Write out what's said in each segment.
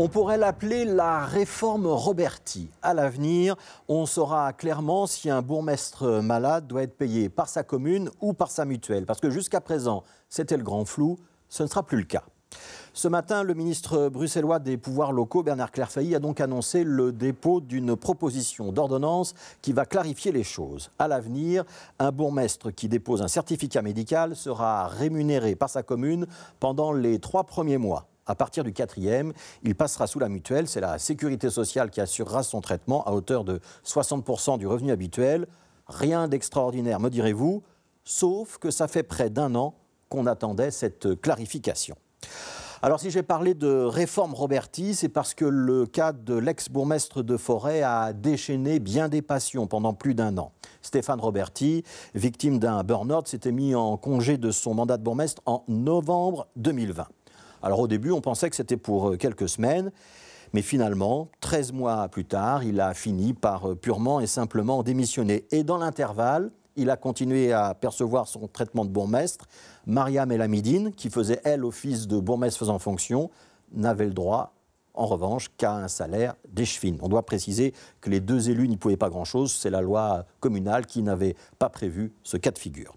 On pourrait l'appeler la réforme Roberti. À l'avenir, on saura clairement si un bourgmestre malade doit être payé par sa commune ou par sa mutuelle. Parce que jusqu'à présent, c'était le grand flou, ce ne sera plus le cas. Ce matin, le ministre bruxellois des pouvoirs locaux, Bernard Clairfailly, a donc annoncé le dépôt d'une proposition d'ordonnance qui va clarifier les choses. À l'avenir, un bourgmestre qui dépose un certificat médical sera rémunéré par sa commune pendant les trois premiers mois. À partir du quatrième, il passera sous la mutuelle. C'est la sécurité sociale qui assurera son traitement à hauteur de 60% du revenu habituel. Rien d'extraordinaire, me direz-vous, sauf que ça fait près d'un an qu'on attendait cette clarification. Alors si j'ai parlé de réforme Roberti, c'est parce que le cas de l'ex-bourgmestre de Forêt a déchaîné bien des passions pendant plus d'un an. Stéphane Roberti, victime d'un burn-out, s'était mis en congé de son mandat de bourgmestre en novembre 2020. Alors au début, on pensait que c'était pour euh, quelques semaines. Mais finalement, 13 mois plus tard, il a fini par euh, purement et simplement démissionner. Et dans l'intervalle, il a continué à percevoir son traitement de bourgmestre. Mariam Elamidine, qui faisait elle office de bourgmestre faisant fonction, n'avait le droit en revanche qu'à un salaire d'échevine. On doit préciser que les deux élus n'y pouvaient pas grand-chose, c'est la loi communale qui n'avait pas prévu ce cas de figure.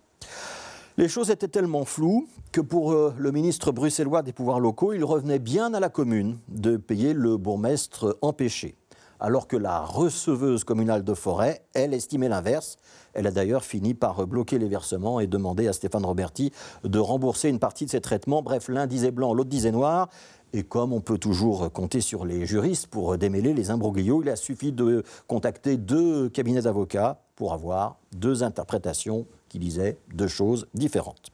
Les choses étaient tellement floues que pour euh, le ministre bruxellois des pouvoirs locaux, il revenait bien à la commune de payer le bourgmestre empêché alors que la receveuse communale de Forêt, elle, estimait l'inverse. Elle a d'ailleurs fini par bloquer les versements et demander à Stéphane Roberti de rembourser une partie de ses traitements. Bref, l'un disait blanc, l'autre disait noir. Et comme on peut toujours compter sur les juristes pour démêler les imbroglios, il a suffi de contacter deux cabinets d'avocats pour avoir deux interprétations qui disaient deux choses différentes.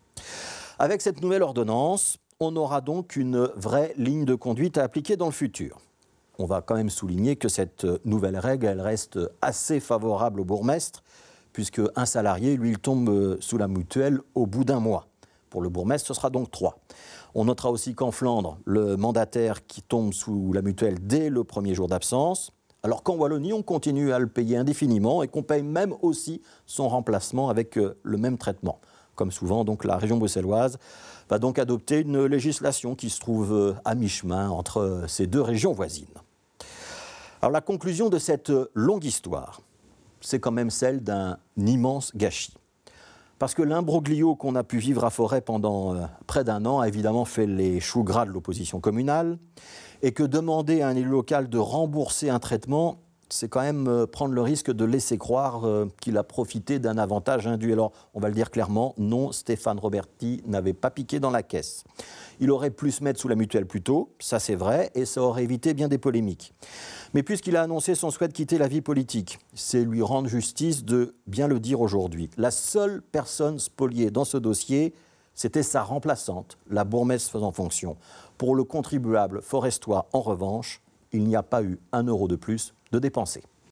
Avec cette nouvelle ordonnance, on aura donc une vraie ligne de conduite à appliquer dans le futur on va quand même souligner que cette nouvelle règle, elle reste assez favorable au bourgmestre, puisque un salarié, lui, il tombe sous la mutuelle au bout d'un mois. Pour le bourgmestre, ce sera donc trois. On notera aussi qu'en Flandre, le mandataire qui tombe sous la mutuelle dès le premier jour d'absence, alors qu'en Wallonie, on continue à le payer indéfiniment et qu'on paye même aussi son remplacement avec euh, le même traitement. Comme souvent, la région bruxelloise va donc adopter une législation qui se trouve euh, à mi-chemin entre euh, ces deux régions voisines. Alors la conclusion de cette longue histoire, c'est quand même celle d'un immense gâchis. Parce que l'imbroglio qu'on a pu vivre à Forêt pendant euh, près d'un an a évidemment fait les choux gras de l'opposition communale, et que demander à un local de rembourser un traitement, c'est quand même euh, prendre le risque de laisser croire euh, qu'il a profité d'un avantage indu. Alors, on va le dire clairement, non, Stéphane Roberti n'avait pas piqué dans la caisse. Il aurait pu se mettre sous la mutuelle plus tôt, ça c'est vrai, et ça aurait évité bien des polémiques. Mais puisqu'il a annoncé son souhait de quitter la vie politique, c'est lui rendre justice de bien le dire aujourd'hui. La seule personne spoliée dans ce dossier, c'était sa remplaçante, la bourgmestre faisant fonction. Pour le contribuable forestois, en revanche, il n'y a pas eu un euro de plus de dépenser.